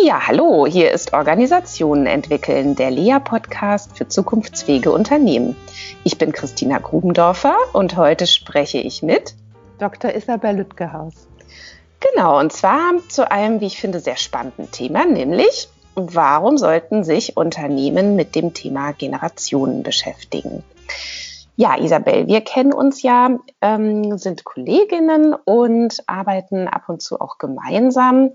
Ja, hallo, hier ist Organisationen entwickeln, der LEA-Podcast für zukunftsfähige Unternehmen. Ich bin Christina Grubendorfer und heute spreche ich mit Dr. Isabel Lütgehaus. Genau, und zwar zu einem, wie ich finde, sehr spannenden Thema, nämlich warum sollten sich Unternehmen mit dem Thema Generationen beschäftigen? Ja, Isabel, wir kennen uns ja, ähm, sind Kolleginnen und arbeiten ab und zu auch gemeinsam.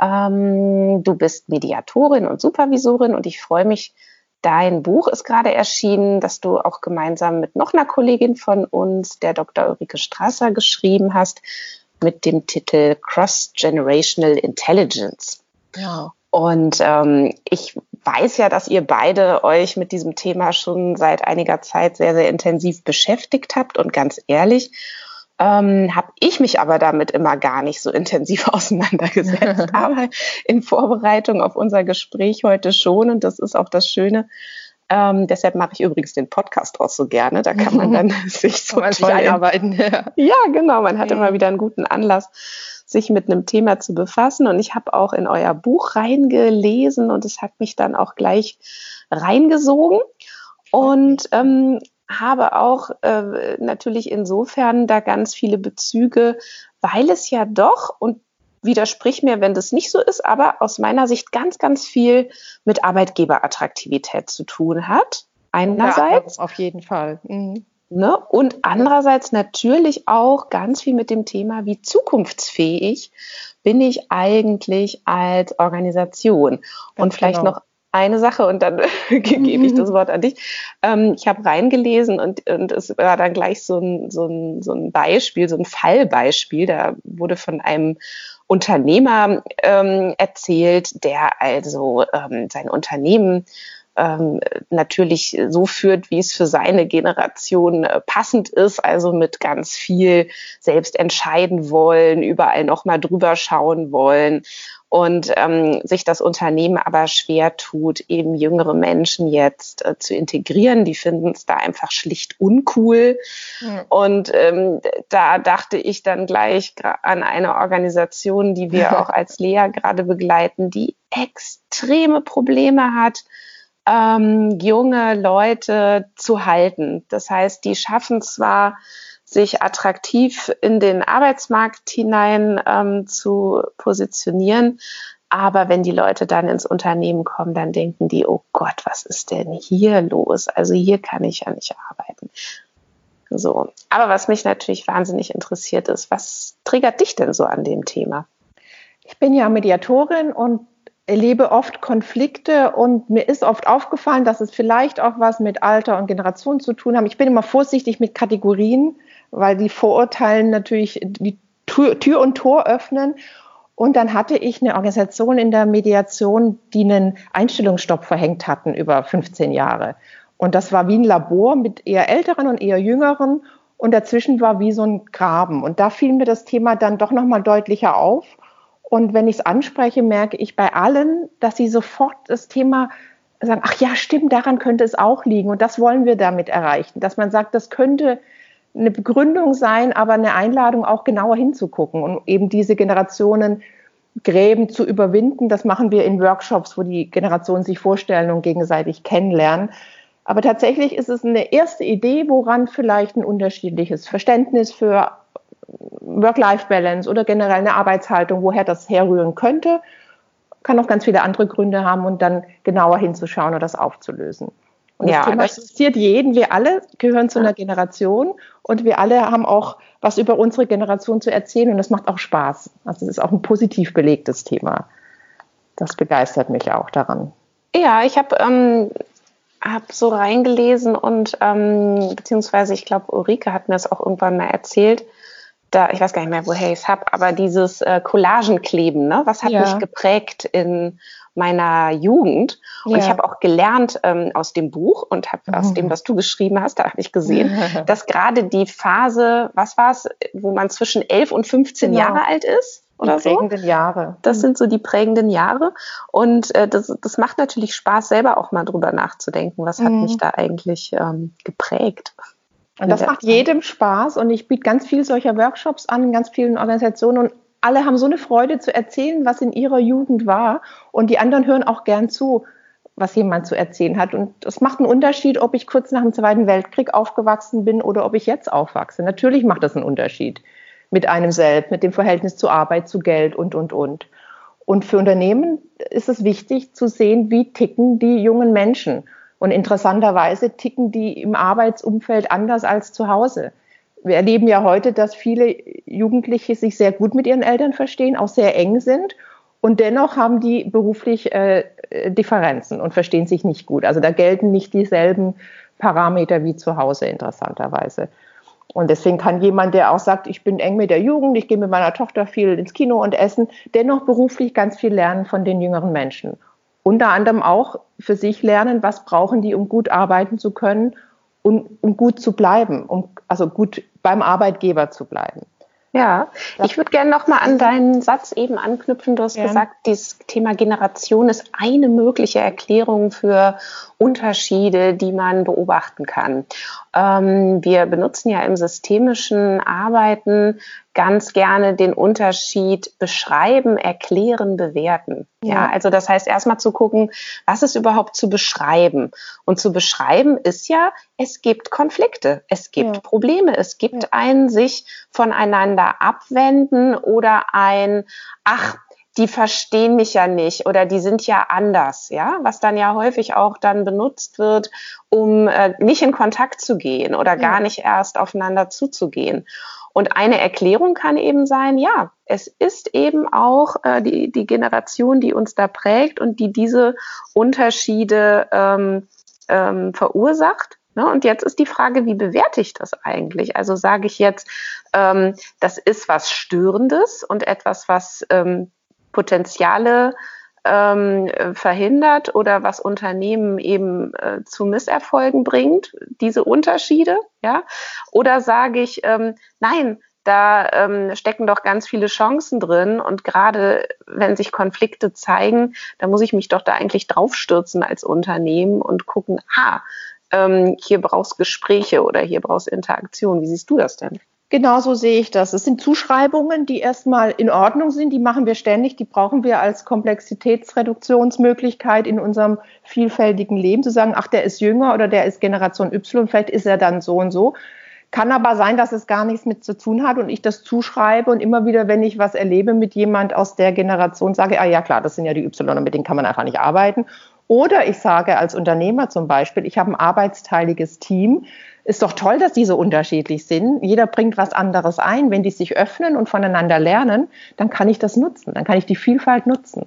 Ähm, du bist Mediatorin und Supervisorin und ich freue mich, dein Buch ist gerade erschienen, das du auch gemeinsam mit noch einer Kollegin von uns, der Dr. Ulrike Strasser, geschrieben hast, mit dem Titel Cross-Generational Intelligence. Ja. Und ähm, ich weiß ja, dass ihr beide euch mit diesem Thema schon seit einiger Zeit sehr, sehr intensiv beschäftigt habt. Und ganz ehrlich, ähm, habe ich mich aber damit immer gar nicht so intensiv auseinandergesetzt. aber in Vorbereitung auf unser Gespräch heute schon. Und das ist auch das Schöne. Ähm, deshalb mache ich übrigens den Podcast auch so gerne. Da kann man dann sich so man toll einarbeiten. Ja. ja, genau. Man hat ja. immer wieder einen guten Anlass, sich mit einem Thema zu befassen. Und ich habe auch in euer Buch reingelesen und es hat mich dann auch gleich reingesogen. Und ähm, habe auch äh, natürlich insofern da ganz viele Bezüge, weil es ja doch, und widersprich mir, wenn das nicht so ist, aber aus meiner Sicht ganz, ganz viel mit Arbeitgeberattraktivität zu tun hat. Einerseits. Ja, auf jeden Fall. Mhm. Ne? Und andererseits natürlich auch ganz viel mit dem Thema, wie zukunftsfähig bin ich eigentlich als Organisation. Ganz und vielleicht genau. noch eine Sache und dann gebe ich das Wort an dich. Ähm, ich habe reingelesen und, und es war dann gleich so ein, so, ein, so ein Beispiel, so ein Fallbeispiel. Da wurde von einem Unternehmer ähm, erzählt, der also ähm, sein Unternehmen ähm, natürlich so führt, wie es für seine Generation äh, passend ist, also mit ganz viel selbst entscheiden wollen, überall nochmal drüber schauen wollen und ähm, sich das Unternehmen aber schwer tut, eben jüngere Menschen jetzt äh, zu integrieren. Die finden es da einfach schlicht uncool. Mhm. Und ähm, da dachte ich dann gleich an eine Organisation, die wir auch als Lea gerade begleiten, die extreme Probleme hat, ähm, junge Leute zu halten. Das heißt, die schaffen zwar sich attraktiv in den Arbeitsmarkt hinein ähm, zu positionieren. Aber wenn die Leute dann ins Unternehmen kommen, dann denken die, oh Gott, was ist denn hier los? Also hier kann ich ja nicht arbeiten. So. Aber was mich natürlich wahnsinnig interessiert ist, was triggert dich denn so an dem Thema? Ich bin ja Mediatorin und erlebe oft Konflikte und mir ist oft aufgefallen, dass es vielleicht auch was mit Alter und Generation zu tun haben. Ich bin immer vorsichtig mit Kategorien, weil die Vorurteilen natürlich die Tür, Tür und Tor öffnen. Und dann hatte ich eine Organisation in der Mediation, die einen Einstellungsstopp verhängt hatten über 15 Jahre. Und das war wie ein Labor mit eher älteren und eher jüngeren. Und dazwischen war wie so ein Graben. Und da fiel mir das Thema dann doch nochmal deutlicher auf. Und wenn ich es anspreche, merke ich bei allen, dass sie sofort das Thema sagen, ach ja, stimmt, daran könnte es auch liegen. Und das wollen wir damit erreichen, dass man sagt, das könnte eine Begründung sein, aber eine Einladung auch genauer hinzugucken und eben diese Generationen Gräben zu überwinden. Das machen wir in Workshops, wo die Generationen sich vorstellen und gegenseitig kennenlernen. Aber tatsächlich ist es eine erste Idee, woran vielleicht ein unterschiedliches Verständnis für Work-Life-Balance oder generell eine Arbeitshaltung, woher das herrühren könnte, kann auch ganz viele andere Gründe haben und dann genauer hinzuschauen und das aufzulösen. Und ja, das Thema das interessiert jeden. Wir alle gehören zu einer Generation und wir alle haben auch was über unsere Generation zu erzählen und das macht auch Spaß. Also es ist auch ein positiv belegtes Thema. Das begeistert mich auch daran. Ja, ich habe ähm, hab so reingelesen und ähm, beziehungsweise ich glaube, Ulrike hat mir das auch irgendwann mal erzählt. Da, ich weiß gar nicht mehr, woher ich es habe, aber dieses äh, Collagenkleben, ne? was hat ja. mich geprägt in meiner Jugend. Und ja. ich habe auch gelernt ähm, aus dem Buch und habe mhm. aus dem, was du geschrieben hast, da habe ich gesehen, dass gerade die Phase, was war es, wo man zwischen 11 und 15 genau. Jahre alt ist, oder die prägenden so. Jahre. Das sind so die prägenden Jahre. Und äh, das, das macht natürlich Spaß, selber auch mal drüber nachzudenken, was hat mhm. mich da eigentlich ähm, geprägt. Und das macht jedem Spaß und ich biete ganz viel solcher Workshops an in ganz vielen Organisationen und alle haben so eine Freude zu erzählen, was in ihrer Jugend war. Und die anderen hören auch gern zu, was jemand zu erzählen hat. Und es macht einen Unterschied, ob ich kurz nach dem Zweiten Weltkrieg aufgewachsen bin oder ob ich jetzt aufwachse. Natürlich macht das einen Unterschied mit einem selbst, mit dem Verhältnis zu Arbeit, zu Geld und, und, und. Und für Unternehmen ist es wichtig zu sehen, wie ticken die jungen Menschen. Und interessanterweise ticken die im Arbeitsumfeld anders als zu Hause. Wir erleben ja heute, dass viele Jugendliche sich sehr gut mit ihren Eltern verstehen, auch sehr eng sind. Und dennoch haben die beruflich äh, Differenzen und verstehen sich nicht gut. Also da gelten nicht dieselben Parameter wie zu Hause, interessanterweise. Und deswegen kann jemand, der auch sagt, ich bin eng mit der Jugend, ich gehe mit meiner Tochter viel ins Kino und essen, dennoch beruflich ganz viel lernen von den jüngeren Menschen. Unter anderem auch für sich lernen, was brauchen die, um gut arbeiten zu können und um gut zu bleiben, um also gut beim Arbeitgeber zu bleiben. Ja, ich würde gerne noch mal an deinen Satz eben anknüpfen. Du hast ja. gesagt, dieses Thema Generation ist eine mögliche Erklärung für Unterschiede, die man beobachten kann. Ähm, wir benutzen ja im systemischen Arbeiten ganz gerne den Unterschied beschreiben, erklären, bewerten. Ja, ja also das heißt erstmal zu gucken, was ist überhaupt zu beschreiben? Und zu beschreiben ist ja, es gibt Konflikte, es gibt ja. Probleme, es gibt ja. ein sich voneinander abwenden oder ein, ach, die verstehen mich ja nicht oder die sind ja anders, ja, was dann ja häufig auch dann benutzt wird, um äh, nicht in Kontakt zu gehen oder gar nicht erst aufeinander zuzugehen. Und eine Erklärung kann eben sein, ja, es ist eben auch äh, die, die Generation, die uns da prägt und die diese Unterschiede ähm, ähm, verursacht. Ne? Und jetzt ist die Frage, wie bewerte ich das eigentlich? Also sage ich jetzt, ähm, das ist was Störendes und etwas, was ähm, Potenziale ähm, verhindert oder was Unternehmen eben äh, zu Misserfolgen bringt, diese Unterschiede, ja? Oder sage ich, ähm, nein, da ähm, stecken doch ganz viele Chancen drin und gerade wenn sich Konflikte zeigen, da muss ich mich doch da eigentlich draufstürzen als Unternehmen und gucken, ah, ähm, hier brauchst Gespräche oder hier brauchst Interaktion. Wie siehst du das denn? Genauso sehe ich das. Es sind Zuschreibungen, die erstmal in Ordnung sind, die machen wir ständig, die brauchen wir als Komplexitätsreduktionsmöglichkeit in unserem vielfältigen Leben, zu sagen, ach, der ist jünger oder der ist Generation Y, vielleicht ist er dann so und so. Kann aber sein, dass es gar nichts mit zu tun hat und ich das zuschreibe und immer wieder, wenn ich was erlebe mit jemand aus der Generation, sage, ah ja klar, das sind ja die Y mit denen kann man einfach nicht arbeiten. Oder ich sage als Unternehmer zum Beispiel, ich habe ein arbeitsteiliges Team, ist doch toll, dass die so unterschiedlich sind. Jeder bringt was anderes ein. Wenn die sich öffnen und voneinander lernen, dann kann ich das nutzen. Dann kann ich die Vielfalt nutzen.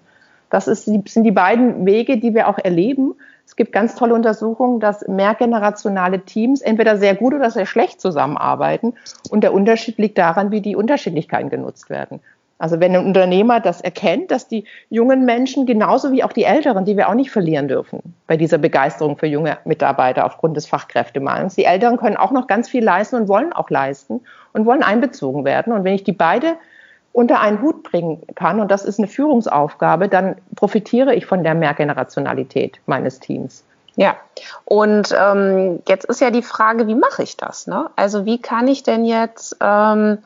Das ist, sind die beiden Wege, die wir auch erleben. Es gibt ganz tolle Untersuchungen, dass mehrgenerationale Teams entweder sehr gut oder sehr schlecht zusammenarbeiten. Und der Unterschied liegt daran, wie die Unterschiedlichkeiten genutzt werden. Also wenn ein Unternehmer das erkennt, dass die jungen Menschen genauso wie auch die Älteren, die wir auch nicht verlieren dürfen bei dieser Begeisterung für junge Mitarbeiter aufgrund des Fachkräftemangels, die Älteren können auch noch ganz viel leisten und wollen auch leisten und wollen einbezogen werden. Und wenn ich die beide unter einen Hut bringen kann, und das ist eine Führungsaufgabe, dann profitiere ich von der Mehrgenerationalität meines Teams. Ja, und ähm, jetzt ist ja die Frage, wie mache ich das? Ne? Also wie kann ich denn jetzt ähm,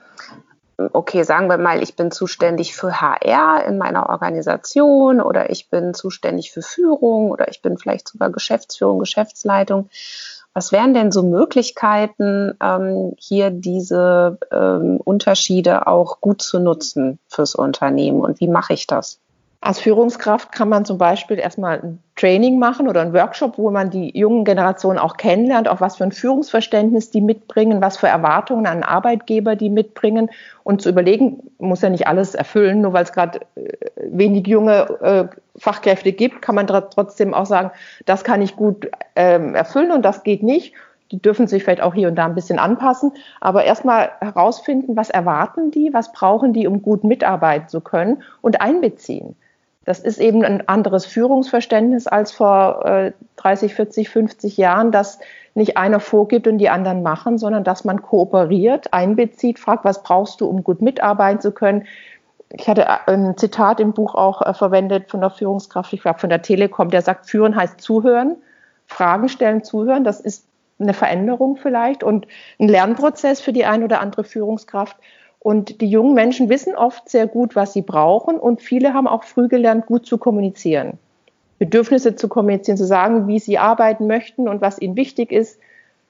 okay, sagen wir mal, ich bin zuständig für HR in meiner Organisation oder ich bin zuständig für Führung oder ich bin vielleicht sogar Geschäftsführung, Geschäftsleitung. Was wären denn so Möglichkeiten, ähm, hier diese ähm, Unterschiede auch gut zu nutzen fürs Unternehmen und wie mache ich das? Als Führungskraft kann man zum Beispiel erstmal ein Training machen oder ein Workshop, wo man die jungen Generationen auch kennenlernt, auch was für ein Führungsverständnis die mitbringen, was für Erwartungen an Arbeitgeber die mitbringen und zu überlegen, muss ja nicht alles erfüllen, nur weil es gerade äh, wenig junge äh, Fachkräfte gibt, kann man trotzdem auch sagen, das kann ich gut ähm, erfüllen und das geht nicht. Die dürfen sich vielleicht auch hier und da ein bisschen anpassen, aber erstmal herausfinden, was erwarten die, was brauchen die, um gut mitarbeiten zu können und einbeziehen. Das ist eben ein anderes Führungsverständnis als vor äh, 30, 40, 50 Jahren, dass nicht einer vorgibt und die anderen machen, sondern dass man kooperiert, einbezieht, fragt, was brauchst du, um gut mitarbeiten zu können. Ich hatte ein Zitat im Buch auch äh, verwendet von der Führungskraft, ich glaube von der Telekom, der sagt, führen heißt zuhören, Fragen stellen, zuhören. Das ist eine Veränderung vielleicht und ein Lernprozess für die ein oder andere Führungskraft. Und die jungen Menschen wissen oft sehr gut, was sie brauchen und viele haben auch früh gelernt, gut zu kommunizieren. Bedürfnisse zu kommunizieren, zu sagen, wie sie arbeiten möchten und was ihnen wichtig ist.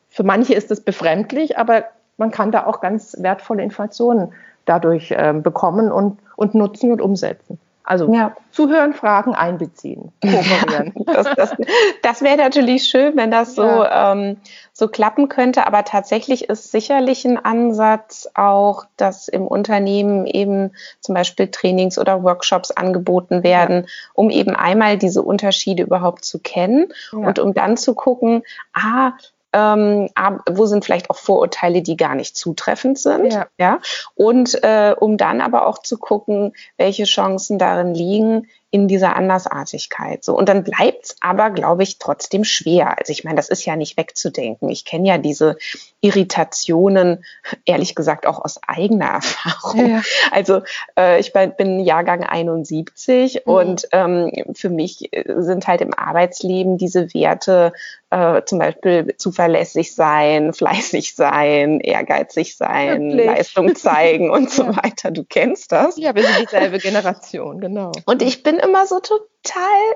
Für manche ist das befremdlich, aber man kann da auch ganz wertvolle Informationen dadurch äh, bekommen und, und nutzen und umsetzen. Also ja. zuhören, Fragen einbeziehen, kooperieren. das, das, das wäre natürlich schön, wenn das so, ja. ähm, so klappen könnte. Aber tatsächlich ist sicherlich ein Ansatz auch, dass im Unternehmen eben zum Beispiel Trainings oder Workshops angeboten werden, ja. um eben einmal diese Unterschiede überhaupt zu kennen und um dann zu gucken, ah, ähm, wo sind vielleicht auch Vorurteile, die gar nicht zutreffend sind. Ja. ja? Und äh, um dann aber auch zu gucken, welche Chancen darin liegen, in dieser Andersartigkeit. So und dann bleibt's aber, glaube ich, trotzdem schwer. Also ich meine, das ist ja nicht wegzudenken. Ich kenne ja diese Irritationen, ehrlich gesagt, auch aus eigener Erfahrung. Ja. Also äh, ich bin Jahrgang 71 mhm. und ähm, für mich äh, sind halt im Arbeitsleben diese Werte äh, zum Beispiel zuverlässig sein, fleißig sein, ehrgeizig sein, Wirklich? Leistung zeigen und so weiter. Du kennst das. Ja, wir sind dieselbe Generation, genau. Und ich bin immer so total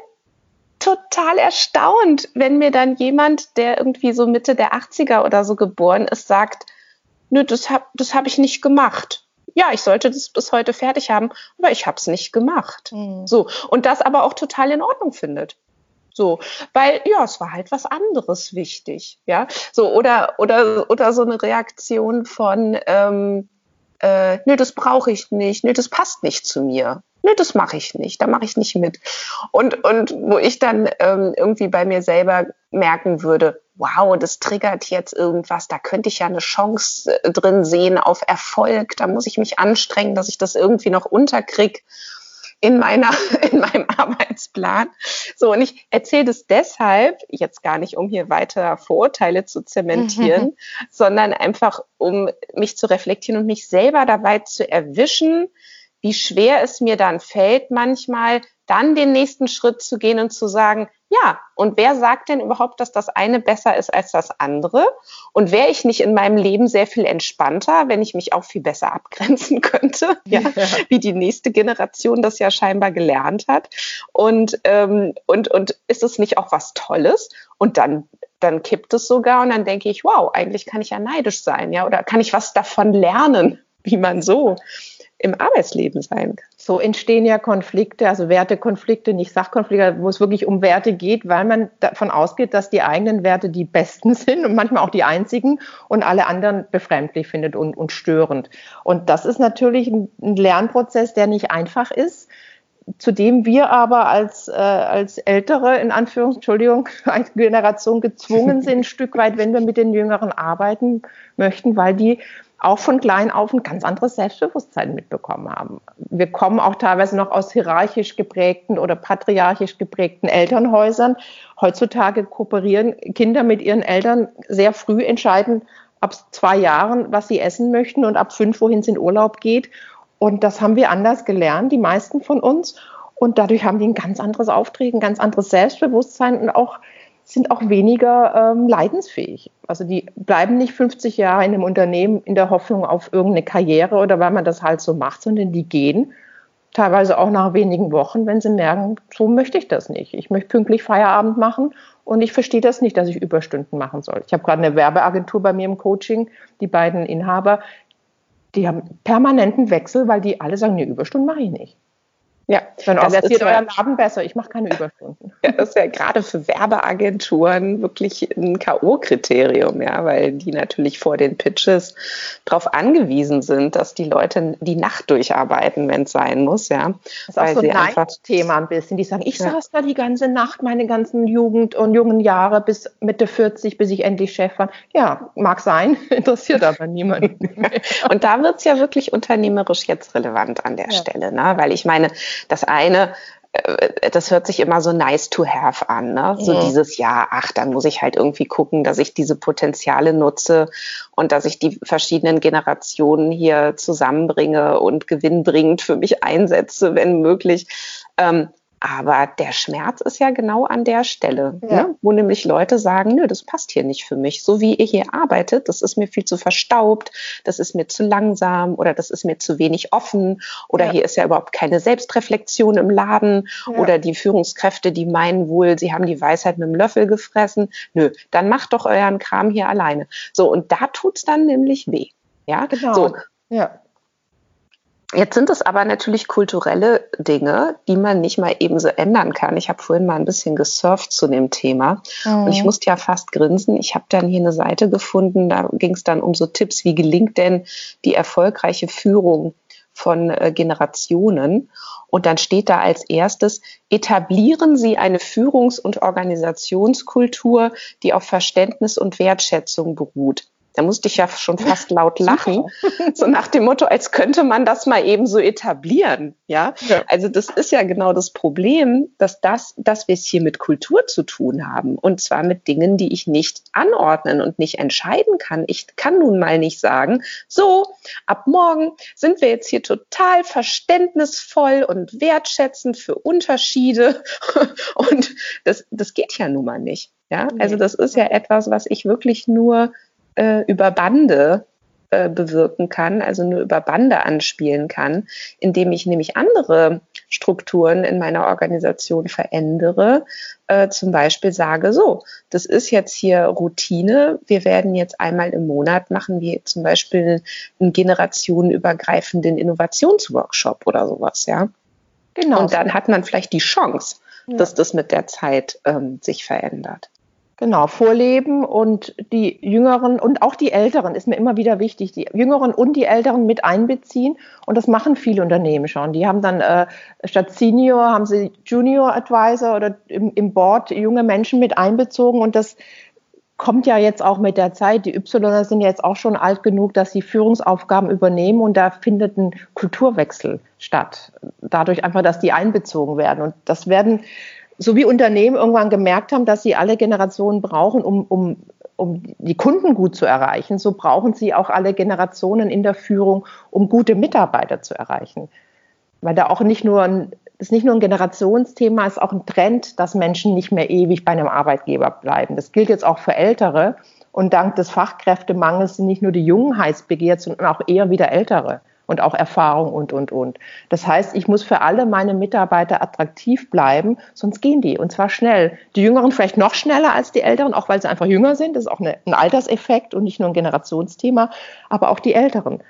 total erstaunt, wenn mir dann jemand, der irgendwie so Mitte der 80er oder so geboren ist, sagt, nö, das habe das hab ich nicht gemacht. Ja, ich sollte das bis heute fertig haben, aber ich habe es nicht gemacht. Mhm. So und das aber auch total in Ordnung findet. So, weil ja, es war halt was anderes wichtig, ja. So oder oder oder so eine Reaktion von ähm, äh, nee, das brauche ich nicht, nee, das passt nicht zu mir nee, das mache ich nicht, da mache ich nicht mit. Und, und wo ich dann ähm, irgendwie bei mir selber merken würde, wow, das triggert jetzt irgendwas, da könnte ich ja eine Chance äh, drin sehen auf Erfolg, da muss ich mich anstrengen, dass ich das irgendwie noch unterkrieg in meiner in meinem Arbeitsplan. So und ich erzähle das deshalb jetzt gar nicht, um hier weiter Vorurteile zu zementieren, mhm. sondern einfach um mich zu reflektieren und mich selber dabei zu erwischen, wie schwer es mir dann fällt, manchmal dann den nächsten Schritt zu gehen und zu sagen, ja, und wer sagt denn überhaupt, dass das eine besser ist als das andere? Und wäre ich nicht in meinem Leben sehr viel entspannter, wenn ich mich auch viel besser abgrenzen könnte, ja, ja. wie die nächste Generation das ja scheinbar gelernt hat? Und, ähm, und, und ist es nicht auch was Tolles? Und dann dann kippt es sogar und dann denke ich, wow, eigentlich kann ich ja neidisch sein, ja, oder kann ich was davon lernen, wie man so im Arbeitsleben sein. So entstehen ja Konflikte, also Wertekonflikte, nicht Sachkonflikte, wo es wirklich um Werte geht, weil man davon ausgeht, dass die eigenen Werte die besten sind und manchmal auch die einzigen und alle anderen befremdlich findet und, und störend. Und das ist natürlich ein, Lernprozess, der nicht einfach ist zu dem wir aber als, äh, als ältere, in Anführungs, Entschuldigung, Generation gezwungen sind, ein Stück weit, wenn wir mit den Jüngeren arbeiten möchten, weil die auch von klein auf ein ganz anderes Selbstbewusstsein mitbekommen haben. Wir kommen auch teilweise noch aus hierarchisch geprägten oder patriarchisch geprägten Elternhäusern. Heutzutage kooperieren Kinder mit ihren Eltern sehr früh entscheiden, ab zwei Jahren, was sie essen möchten und ab fünf, wohin es in Urlaub geht. Und das haben wir anders gelernt, die meisten von uns. Und dadurch haben die ein ganz anderes Auftreten, ein ganz anderes Selbstbewusstsein und auch sind auch weniger ähm, leidensfähig. Also die bleiben nicht 50 Jahre in einem Unternehmen in der Hoffnung auf irgendeine Karriere oder weil man das halt so macht, sondern die gehen teilweise auch nach wenigen Wochen, wenn sie merken, so möchte ich das nicht. Ich möchte pünktlich Feierabend machen und ich verstehe das nicht, dass ich Überstunden machen soll. Ich habe gerade eine Werbeagentur bei mir im Coaching, die beiden Inhaber, die haben permanenten Wechsel, weil die alle sagen, nee, Überstunden mache ich nicht. Ja, dann organisiert euren Laden besser. Ich mache keine Überstunden. Ja, das ist ja gerade für Werbeagenturen wirklich ein K.O.-Kriterium, ja, weil die natürlich vor den Pitches darauf angewiesen sind, dass die Leute die Nacht durcharbeiten, wenn es sein muss, ja. Das ist auch so ein Thema ein bisschen. Die sagen, ich ja. saß da die ganze Nacht, meine ganzen Jugend und jungen Jahre bis Mitte 40, bis ich endlich Chef war. Ja, mag sein, interessiert aber niemanden. und da wird es ja wirklich unternehmerisch jetzt relevant an der ja. Stelle, ne? weil ich meine, das eine, äh, das hört sich immer so nice to have an, ne? So ja. dieses Jahr, ach, dann muss ich halt irgendwie gucken, dass ich diese Potenziale nutze und dass ich die verschiedenen Generationen hier zusammenbringe und gewinnbringend für mich einsetze, wenn möglich. Ähm, Aber der Schmerz ist ja genau an der Stelle, ja. ne? wo nämlich Leute sagen, nö, das passt hier nicht für mich. So wie ihr hier arbeitet, das ist mir viel zu verstaubt, das ist mir zu langsam oder das ist mir zu wenig offen oder ja. hier ist ja überhaupt keine Selbstreflexion im Laden ja. oder die Führungskräfte, die meinen wohl, sie haben die Weisheit mit dem Löffel gefressen. Nö, dann macht doch euren Kram hier alleine. So, und da tut's dann nämlich weh. Ja, genau. So. Ja. Jetzt sind es aber natürlich kulturelle Dinge, die man nicht mal eben so ändern kann. Ich habe vorhin mal ein bisschen gesurft zu dem Thema mhm. und ich musste ja fast grinsen. Ich habe dann hier eine Seite gefunden, da ging es dann um so Tipps, wie gelingt denn die erfolgreiche Führung von äh, Generationen. Und dann steht da als erstes, etablieren Sie eine Führungs- und Organisationskultur, die auf Verständnis und Wertschätzung beruht. Da musste ich ja schon fast laut lachen. so nach dem Motto, als könnte man das mal eben so etablieren. Ja? ja? Also das ist ja genau das Problem, dass das, dass wir es hier mit Kultur zu tun haben. Und zwar mit Dingen, die ich nicht anordnen und nicht entscheiden kann. Ich kann nun mal nicht sagen, so, ab morgen sind wir jetzt hier total verständnisvoll und wertschätzend für Unterschiede. und das, das geht ja nun mal nicht. Ja, also das ist ja etwas, was ich wirklich nur äh, über Bande äh, bewirken kann, also nur über Bande anspielen kann, indem ich nämlich andere Strukturen in meiner Organisation verändere. Äh, zum Beispiel sage, so, das ist jetzt hier Routine. Wir werden jetzt einmal im Monat machen wir zum Beispiel einen generationenübergreifenden Innovationsworkshop oder sowas, ja. Genau. Und dann hat man vielleicht die Chance, dass das mit der Zeit ähm, sich verändert. Genau, vorleben und die Jüngeren und auch die Älteren ist mir immer wieder wichtig, die Jüngeren und die Älteren mit einbeziehen. Und das machen viele Unternehmen schon. Die haben dann äh, statt Senior haben sie Junior Advisor oder im, im Board junge Menschen mit einbezogen. Und das kommt ja jetzt auch mit der Zeit. Die Y sind jetzt auch schon alt genug, dass sie Führungsaufgaben übernehmen und da findet ein Kulturwechsel statt. Dadurch einfach, dass die einbezogen werden. Und das werden so wie Unternehmen irgendwann gemerkt haben, dass sie alle Generationen brauchen, um, um, um die Kunden gut zu erreichen, so brauchen sie auch alle Generationen in der Führung, um gute Mitarbeiter zu erreichen. Weil da auch nicht nur ein, ist nicht nur ein Generationsthema, ist auch ein Trend, dass Menschen nicht mehr ewig bei einem Arbeitgeber bleiben. Das gilt jetzt auch für Ältere. Und dank des Fachkräftemangels sind nicht nur die Jungen heiß begehrt, sondern auch eher wieder Ältere und auch Erfahrung und, und, und. Das heißt, ich muss für alle meine Mitarbeiter attraktiv bleiben, sonst gehen die und zwar schnell. Die Jüngeren vielleicht noch schneller als die Älteren, auch weil sie einfach jünger sind. Das ist auch eine, ein Alterseffekt und nicht nur ein Generationsthema, aber auch die Älteren.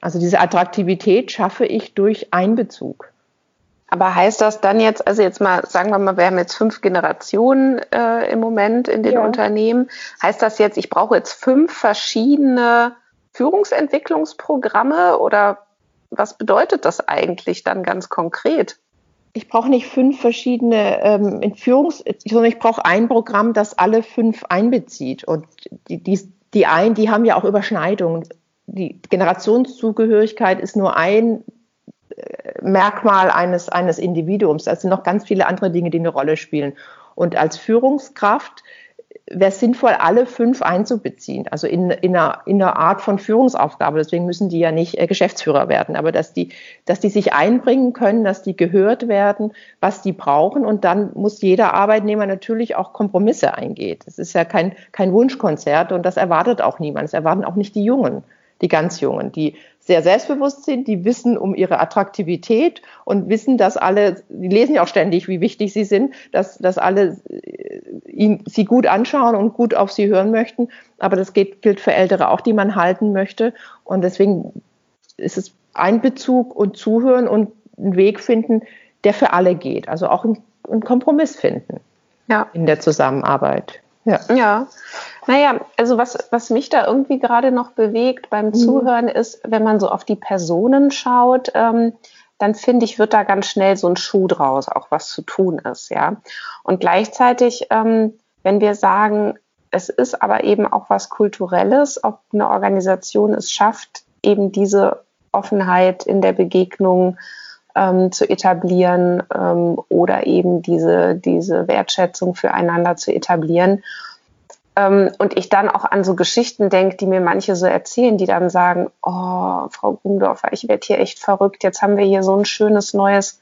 Also diese Attraktivität schaffe ich durch Einbezug. Aber heißt das dann jetzt, also jetzt mal, sagen wir mal, wir haben jetzt fünf Generationen äh, im Moment in den ja. Unternehmen. Heißt das jetzt, ich brauche jetzt fünf verschiedene Führungsentwicklungsprogramme oder was bedeutet das eigentlich dann ganz konkret? Ich brauche nicht fünf verschiedene ähm, Führungs, sondern ich brauche ein Programm, das alle fünf einbezieht. Und die, die, die einen, die haben ja auch Überschneidungen. Die Generationszugehörigkeit ist nur ein äh, Merkmal eines, eines Individuums. Es sind noch ganz viele andere Dinge, die eine Rolle spielen. Und als Führungskraft wäre es sinnvoll, alle fünf einzubeziehen, also in, in, einer, in einer Art von Führungsaufgabe. Deswegen müssen die ja nicht äh, Geschäftsführer werden, aber dass die, dass die sich einbringen können, dass die gehört werden, was die brauchen. Und dann muss jeder Arbeitnehmer natürlich auch Kompromisse eingehen. Das ist ja kein, kein Wunschkonzert und das erwartet auch niemand. Das erwarten auch nicht die Jungen die ganz Jungen, die sehr selbstbewusst sind, die wissen um ihre Attraktivität und wissen, dass alle, die lesen ja auch ständig, wie wichtig sie sind, dass, dass alle äh, ihn, sie gut anschauen und gut auf sie hören möchten. Aber das geht, gilt für Ältere auch, die man halten möchte. Und deswegen ist es Einbezug und Zuhören und einen Weg finden, der für alle geht. Also auch einen Kompromiss finden ja. in der Zusammenarbeit. Ja. ja. Naja, also was, was mich da irgendwie gerade noch bewegt beim mhm. Zuhören ist, wenn man so auf die Personen schaut, ähm, dann finde ich, wird da ganz schnell so ein Schuh draus, auch was zu tun ist, ja. Und gleichzeitig, ähm, wenn wir sagen, es ist aber eben auch was Kulturelles, ob eine Organisation es schafft, eben diese Offenheit in der Begegnung ähm, zu etablieren ähm, oder eben diese, diese Wertschätzung füreinander zu etablieren. Ähm, und ich dann auch an so Geschichten denke, die mir manche so erzählen, die dann sagen, oh, Frau Gundorfer, ich werde hier echt verrückt, jetzt haben wir hier so ein schönes neues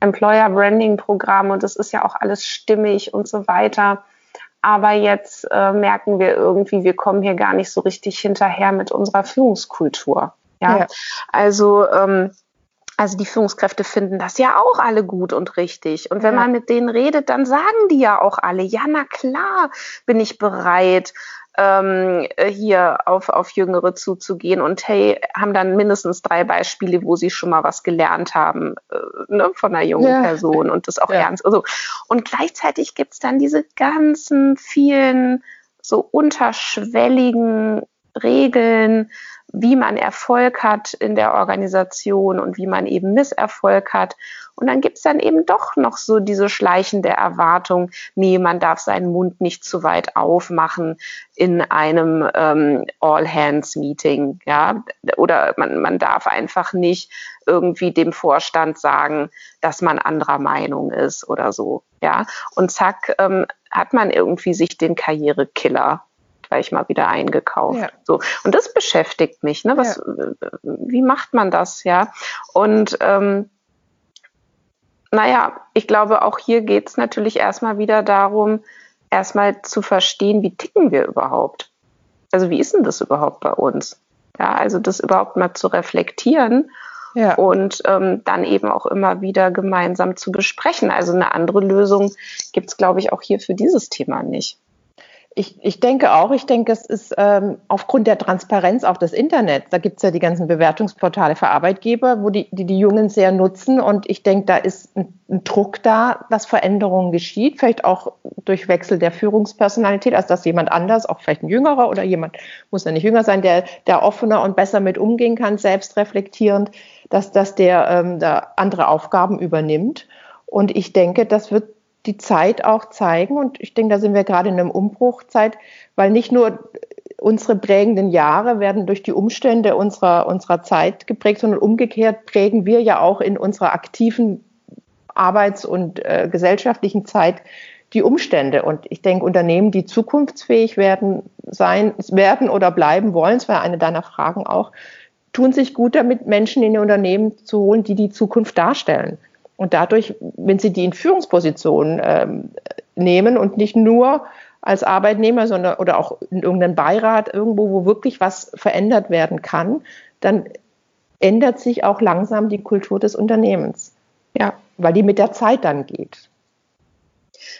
Employer Branding Programm und das ist ja auch alles stimmig und so weiter. Aber jetzt äh, merken wir irgendwie, wir kommen hier gar nicht so richtig hinterher mit unserer Führungskultur. Ja, ja. also ähm, also die Führungskräfte finden das ja auch alle gut und richtig. Und wenn ja. man mit denen redet, dann sagen die ja auch alle, ja, na klar, bin ich bereit, ähm, hier auf, auf Jüngere zuzugehen und hey, haben dann mindestens drei Beispiele, wo sie schon mal was gelernt haben äh, ne, von einer jungen ja. Person und das auch ja. ernst. Also, und gleichzeitig gibt's dann diese ganzen vielen so unterschwelligen Regeln, wie man Erfolg hat in der Organisation und wie man eben Misserfolg hat. Und dann gibt's dann eben doch noch so diese schleichende Erwartung, nee, man darf seinen Mund nicht zu weit aufmachen in einem ähm, All-Hands-Meeting, ja, oder man, man darf einfach nicht irgendwie dem Vorstand sagen, dass man anderer Meinung ist oder so, ja. Und zack, ähm, hat man irgendwie sich den Karrierekiller gleich mal wieder eingekauft. Ja. So. Und das beschäftigt mich. Ne? Was, ja. Wie macht man das, ja? Und ähm, naja, ich glaube, auch hier geht es natürlich erstmal wieder darum, erstmal zu verstehen, wie ticken wir überhaupt? Also wie ist denn das überhaupt bei uns? Ja, also das überhaupt mal zu reflektieren ja. und ähm, dann eben auch immer wieder gemeinsam zu besprechen. Also eine andere Lösung gibt es, glaube ich, auch hier für dieses Thema nicht. Ich, ich denke auch, ich denke, es ist ähm, aufgrund der Transparenz auch des Internets, da gibt es ja die ganzen Bewertungsportale für Arbeitgeber, wo die, die, die Jungen sehr nutzen und ich denke, da ist ein, ein, Druck da, dass Veränderungen geschieht, vielleicht auch durch Wechsel der Führungspersonalität, als dass jemand anders, auch vielleicht ein Jüngerer oder jemand, muss ja nicht jünger sein, der, der offener und besser mit umgehen kann, selbst reflektierend, dass, dass der ähm, da andere Aufgaben übernimmt. Und ich denke, das wird die Zeit auch zeigen. Und ich denke, da sind wir gerade in einem Umbruchzeit, weil nicht nur unsere prägenden Jahre werden durch die Umstände unserer, unserer Zeit geprägt, sondern umgekehrt prägen wir ja auch in unserer aktiven Arbeits- und äh, gesellschaftlichen Zeit die Umstände. Und ich denke, Unternehmen, die zukunftsfähig werden, sein, werden oder bleiben wollen, das war eine deiner Fragen auch, tun sich gut damit, Menschen in ihr Unternehmen zu holen, die die Zukunft darstellen. Und dadurch, wenn Sie die in Führungspositionen ähm, nehmen und nicht nur als Arbeitnehmer, sondern oder auch in irgendeinem Beirat irgendwo, wo wirklich was verändert werden kann, dann ändert sich auch langsam die Kultur des Unternehmens. Ja, weil die mit der Zeit dann geht.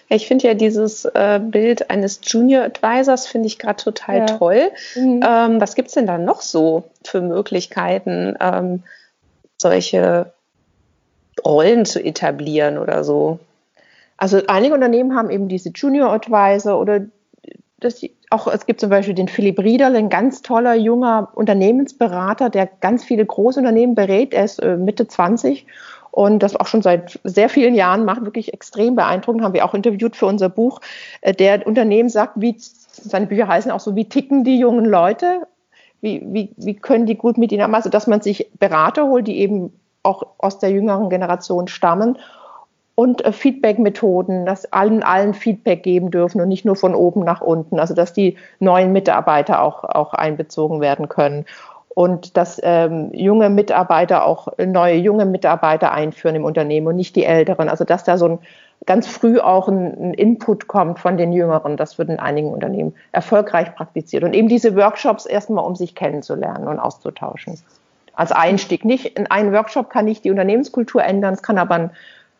ich finde ja dieses äh, Bild eines Junior Advisors finde ich gerade total ja. toll. Mhm. Ähm, was gibt es denn da noch so für Möglichkeiten, ähm, solche Rollen zu etablieren oder so? Also einige Unternehmen haben eben diese Junior Advisor oder das, auch es gibt zum Beispiel den Philipp Riederl, ein ganz toller junger Unternehmensberater, der ganz viele Großunternehmen berät. Er ist äh, Mitte 20 und das auch schon seit sehr vielen Jahren macht, wirklich extrem beeindruckend. Haben wir auch interviewt für unser Buch. Äh, der Unternehmen sagt, wie seine Bücher heißen auch so, wie ticken die jungen Leute? Wie, wie, wie können die gut mit ihnen haben? Also, dass man sich Berater holt, die eben auch aus der jüngeren Generation stammen und äh, Feedback-Methoden, dass allen allen Feedback geben dürfen und nicht nur von oben nach unten, also dass die neuen Mitarbeiter auch, auch einbezogen werden können und dass ähm, junge Mitarbeiter auch neue junge Mitarbeiter einführen im Unternehmen und nicht die älteren, also dass da so ein ganz früh auch ein, ein Input kommt von den Jüngeren, das wird in einigen Unternehmen erfolgreich praktiziert. Und eben diese Workshops erstmal, um sich kennenzulernen und auszutauschen als Einstieg. Nicht in einen Workshop kann nicht die Unternehmenskultur ändern, es kann aber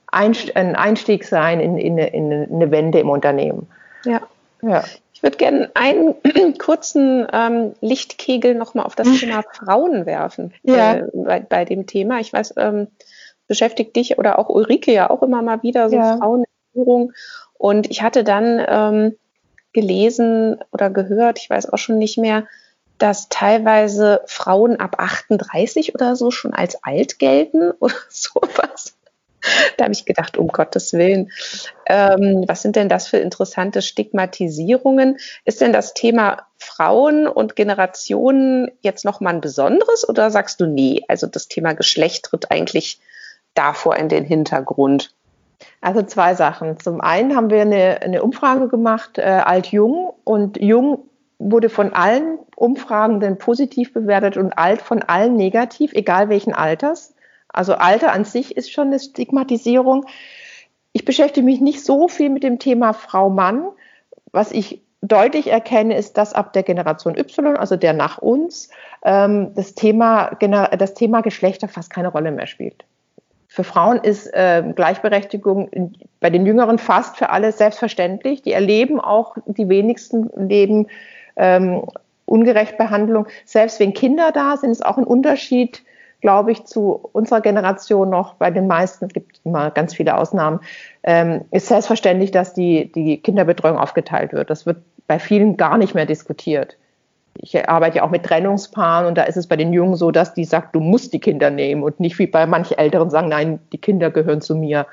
ein Einstieg sein in, in, in eine Wende im Unternehmen. Ja. ja. Ich würde gerne einen kurzen ähm, Lichtkegel nochmal auf das. Thema Frauen werfen ja. äh, bei, bei, dem Thema. Ich weiß, ähm, beschäftigt dich oder auch Ulrike ja auch immer mal wieder so ja. Frauen in Führung. Und ich hatte dann ähm, gelesen oder gehört, ich weiß auch schon nicht mehr, dass teilweise Frauen ab 38 oder so schon als alt gelten oder sowas. Da habe ich gedacht, um Gottes Willen, ähm, was sind denn das für interessante Stigmatisierungen? Ist denn das Thema Frauen und Generationen jetzt nochmal ein besonderes oder sagst du nee? Also das Thema Geschlecht tritt eigentlich davor in den Hintergrund. Also zwei Sachen. Zum einen haben wir eine, eine Umfrage gemacht, äh, alt-jung, und jung wurde von allen Umfragenden positiv bewertet und alt von allen negativ, egal welchen Alters. Also Alter an sich ist schon eine Stigmatisierung. Ich beschäftige mich nicht so viel mit dem Thema Frau-Mann. Was ich deutlich erkenne, ist, dass ab der Generation Y, also der nach uns, ähm, das, Thema, das Thema Geschlechter fast keine Rolle mehr spielt. Für Frauen ist äh, Gleichberechtigung bei den Jüngeren fast für alle selbstverständlich. Die erleben auch, die wenigsten leben ähm, Ungerechtbehandlung. Selbst wenn Kinder da sind, ist auch ein Unterschied, glaube ich, zu unserer Generation noch. Bei den meisten, es gibt immer ganz viele Ausnahmen, ähm, ist selbstverständlich, dass die, die Kinderbetreuung aufgeteilt wird. Das wird bei vielen gar nicht mehr diskutiert ich arbeite ja auch mit Trennungspaaren und da ist es bei den Jungen so, dass die sagt, du musst die Kinder nehmen und nicht wie bei manchen Älteren sagen, nein, die Kinder gehören zu mir.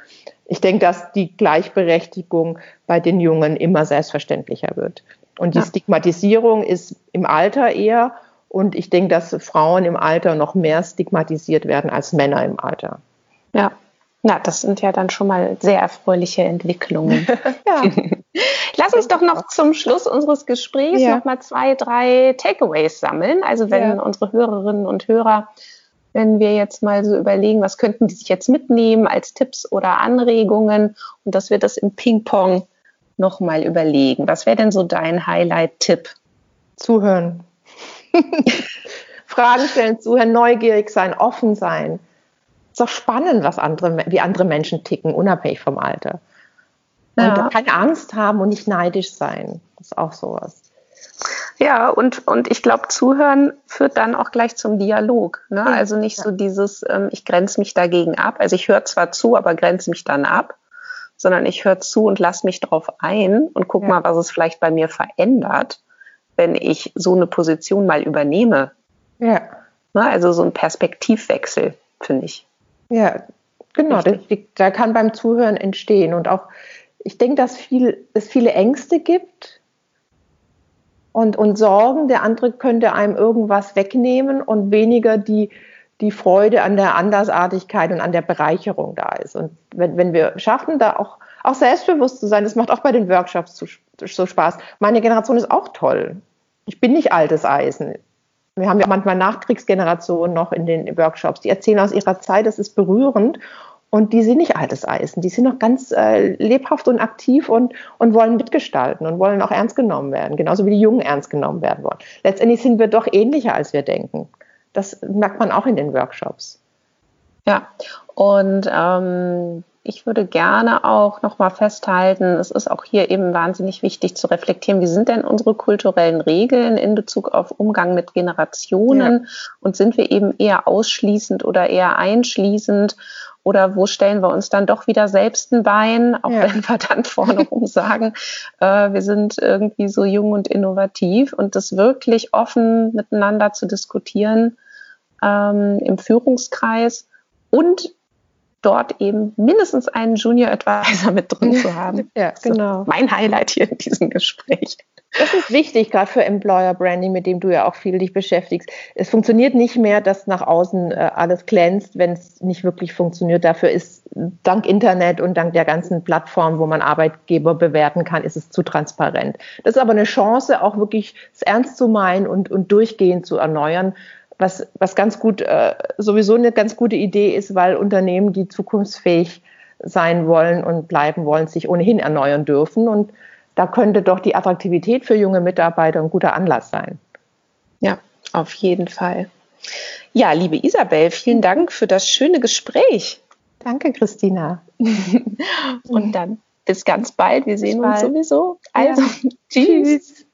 Ich denke, dass die Gleichberechtigung bei den Jungen immer selbstverständlicher wird. Und die ja. Stigmatisierung ist im Alter eher und ich denke, dass Frauen im Alter noch mehr stigmatisiert werden als Männer im Alter. Ja, na, das sind ja dann schon mal sehr erfreuliche Entwicklungen. ja. Lass uns doch noch zum Schluss unseres Gesprächs ja. noch mal zwei, drei Takeaways sammeln. Also wenn ja. unsere Hörerinnen und Hörer, wenn wir jetzt mal so überlegen, was könnten die sich jetzt mitnehmen als Tipps oder Anregungen und dass wir das im Ping-Pong noch mal überlegen. Was wäre denn so dein Highlight-Tipp? Zuhören. Fragen stellen, zuhören, neugierig sein, offen sein ist doch spannend, was andere, wie andere Menschen ticken, unabhängig vom Alter. Ja. Und keine Angst haben und nicht neidisch sein. Das ist auch sowas. Ja, und, und ich glaube, zuhören führt dann auch gleich zum Dialog. Ne? Also nicht so dieses, ähm, ich grenze mich dagegen ab. Also ich höre zwar zu, aber grenze mich dann ab, sondern ich höre zu und lasse mich drauf ein und guck ja. mal, was es vielleicht bei mir verändert, wenn ich so eine Position mal übernehme. Ja. Ne? Also so ein Perspektivwechsel, finde ich. Ja, genau. Das, da kann beim Zuhören entstehen. Und auch, ich denke, dass viel, es viele Ängste gibt und, und Sorgen. Der andere könnte einem irgendwas wegnehmen und weniger die, die Freude an der Andersartigkeit und an der Bereicherung da ist. Und wenn, wenn wir schaffen, da auch, auch selbstbewusst zu sein, das macht auch bei den Workshops so, so Spaß. Meine Generation ist auch toll. Ich bin nicht altes Eisen. Wir haben ja manchmal Nachkriegsgenerationen noch in den Workshops, die erzählen aus ihrer Zeit, das ist berührend. Und die sind nicht altes Eisen, die sind noch ganz äh, lebhaft und aktiv und, und wollen mitgestalten und wollen auch ernst genommen werden, genauso wie die Jungen ernst genommen werden wollen. Letztendlich sind wir doch ähnlicher, als wir denken. Das merkt man auch in den Workshops. Ja, und ähm, ich würde gerne auch nochmal festhalten, es ist auch hier eben wahnsinnig wichtig zu reflektieren, wie sind denn unsere kulturellen Regeln in Bezug auf Umgang mit Generationen ja. und sind wir eben eher ausschließend oder eher einschließend oder wo stellen wir uns dann doch wieder selbst ein Bein, auch ja. wenn wir dann vorne rum sagen, äh, wir sind irgendwie so jung und innovativ und das wirklich offen miteinander zu diskutieren ähm, im Führungskreis und dort eben mindestens einen Junior Advisor mit drin zu haben. ja, genau. mein Highlight hier in diesem Gespräch. Das ist wichtig, gerade für Employer Branding, mit dem du ja auch viel dich beschäftigst. Es funktioniert nicht mehr, dass nach außen äh, alles glänzt, wenn es nicht wirklich funktioniert. Dafür ist dank Internet und dank der ganzen Plattform, wo man Arbeitgeber bewerten kann, ist es zu transparent. Das ist aber eine Chance, auch wirklich es ernst zu meinen und, und durchgehend zu erneuern was, was ganz gut, äh, sowieso eine ganz gute Idee ist, weil Unternehmen, die zukunftsfähig sein wollen und bleiben wollen, sich ohnehin erneuern dürfen. Und da könnte doch die Attraktivität für junge Mitarbeiter ein guter Anlass sein. Ja, auf jeden Fall. Ja, liebe Isabel, vielen Dank für das schöne Gespräch. Danke, Christina. und dann bis ganz bald. Wir sehen uns sowieso. Also, ja. tschüss.